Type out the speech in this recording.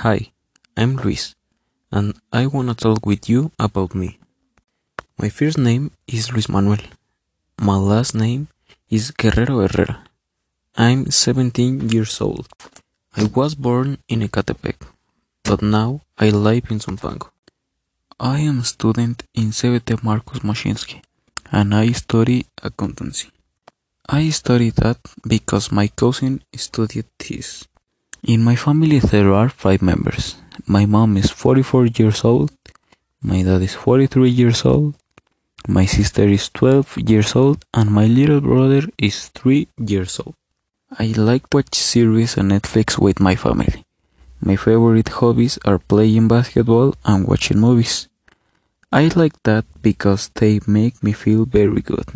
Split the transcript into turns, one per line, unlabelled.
Hi, I'm Luis, and I wanna talk with you about me. My first name is Luis Manuel. My last name is Guerrero Herrera. I'm 17 years old. I was born in Ecatepec, but now I live in Zumpango. I am a student in CBT Marcos Moshinsky, and I study accountancy. I study that because my cousin studied this. In my family there are five members. My mom is 44 years old, my dad is 43 years old, my sister is 12 years old, and my little brother is 3 years old. I like to watch series on Netflix with my family. My favorite hobbies are playing basketball and watching movies. I like that because they make me feel very good.